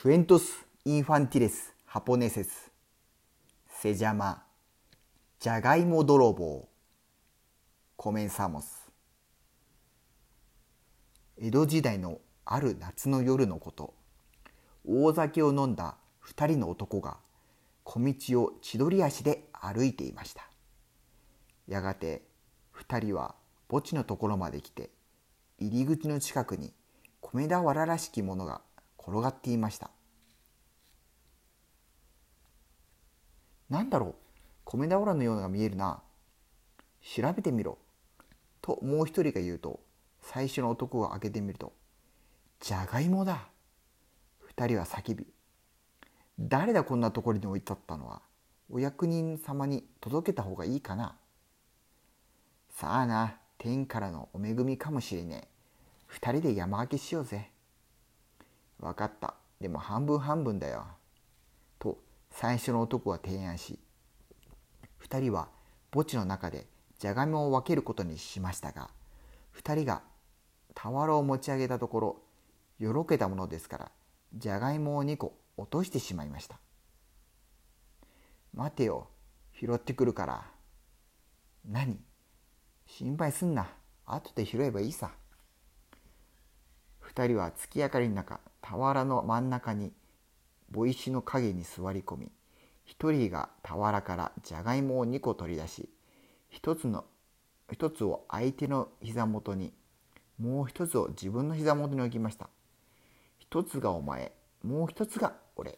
クエントス・インファンティレス・ハポネセスセジャマジャガイモ泥棒コメンサモス江戸時代のある夏の夜のこと。大酒を飲んだ二人の男が小道を千鳥足で歩いていました。やがて二人は墓地のところまで来て入り口の近くに米俵らしきものが転がっていました。なんだろう米俵のようなのが見えるな。調べてみろ。ともう一人が言うと最初の男が開けてみるとじゃがいもだ。二人は叫び誰だこんなところに置いてあったのは？お役人様に届けた方がいいかな？さあな天からのお恵みかもしれねえ。二人で山分けしようぜ。分かった。でも半分半分だよ。と最初の男は提案し、二人は墓地の中でじゃがいもを分けることにしましたが、二人が俵を持ち上げたところ、よろけたものですから、じゃがいもを2個落としてしまいました。待てよ、拾ってくるから。何？心配すんな。後で拾えばいいさ。二人は月明かりの中俵の真ん中に碁石の影に座り込み一人が俵からじゃがいもを2個取り出し一つの一つを相手の膝元にもう一つを自分の膝元に置きました。一つがお前もう一つが俺。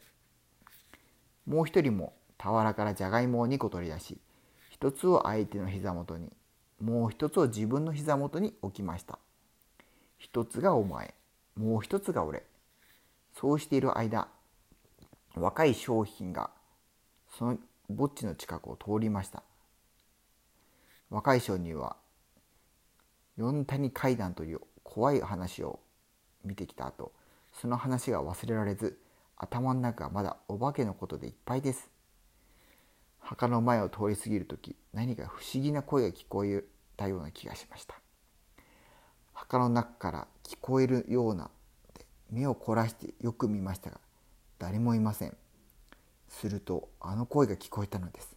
もう一人も俵からじゃがいもを2個取り出し一つを相手の膝元にもう一つを自分の膝元に置きました。一つがお前もう一つが俺。そうしている間、若い商品がその墓地の近くを通りました。若い商人は四谷階段という怖い話を見てきた後、その話が忘れられず、頭の中はまだお化けのことでいっぱいです。墓の前を通り過ぎる時何か不思議な声が聞こえたような気がしました墓の中から聞こえるような目を凝らしてよく見ましたが誰もいません。するとあの声が聞こえたのです。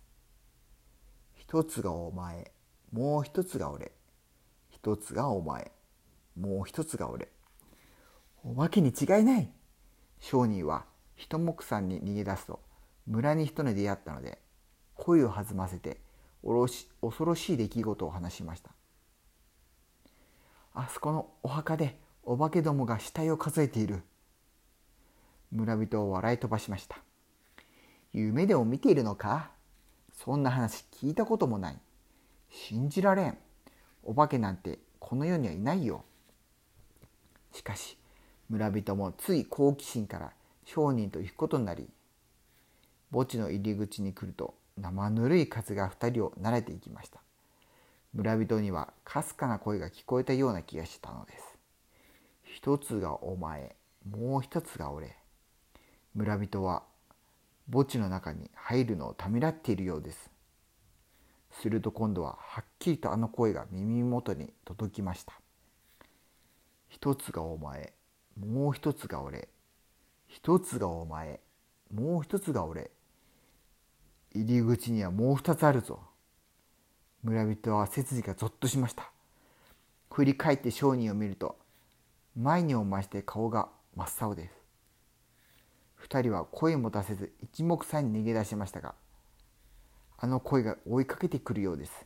一つがお前もう一つが俺。一つがお前もう一つが俺。お化けに違いない。商人は一目散に逃げ出すと村に人に出会ったので声を弾ませておろし恐ろしい出来事を話しました。あそこのお墓でお化けどもが死体を数えている。村人を笑い飛ばしました。夢でも見ているのか？そんな話聞いたこともない。信じられん。お化けなんてこの世にはいないよ。しかし、村人もつい好奇心から商人と行くことになり、墓地の入り口に来ると生ぬるい風が二人を慣れていきました。村人にはかすかな声が聞こえたような気がしたのです。一つがお前、もう一つが俺。村人は墓地の中に入るのをためらっているようです。すると今度ははっきりとあの声が耳元に届きました。一つがお前、もう一つが俺。一つがお前、もう一つが俺。入り口にはもう二つあるぞ。村人は背筋がぞっとしました。振り返って商人を見ると前にも増して顔が真っ青です。二人は声も出せず一目散に逃げ出しましたが、あの声が追いかけてくるようです。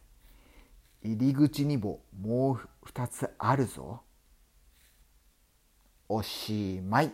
入り口にももう二つあるぞ。おしまい。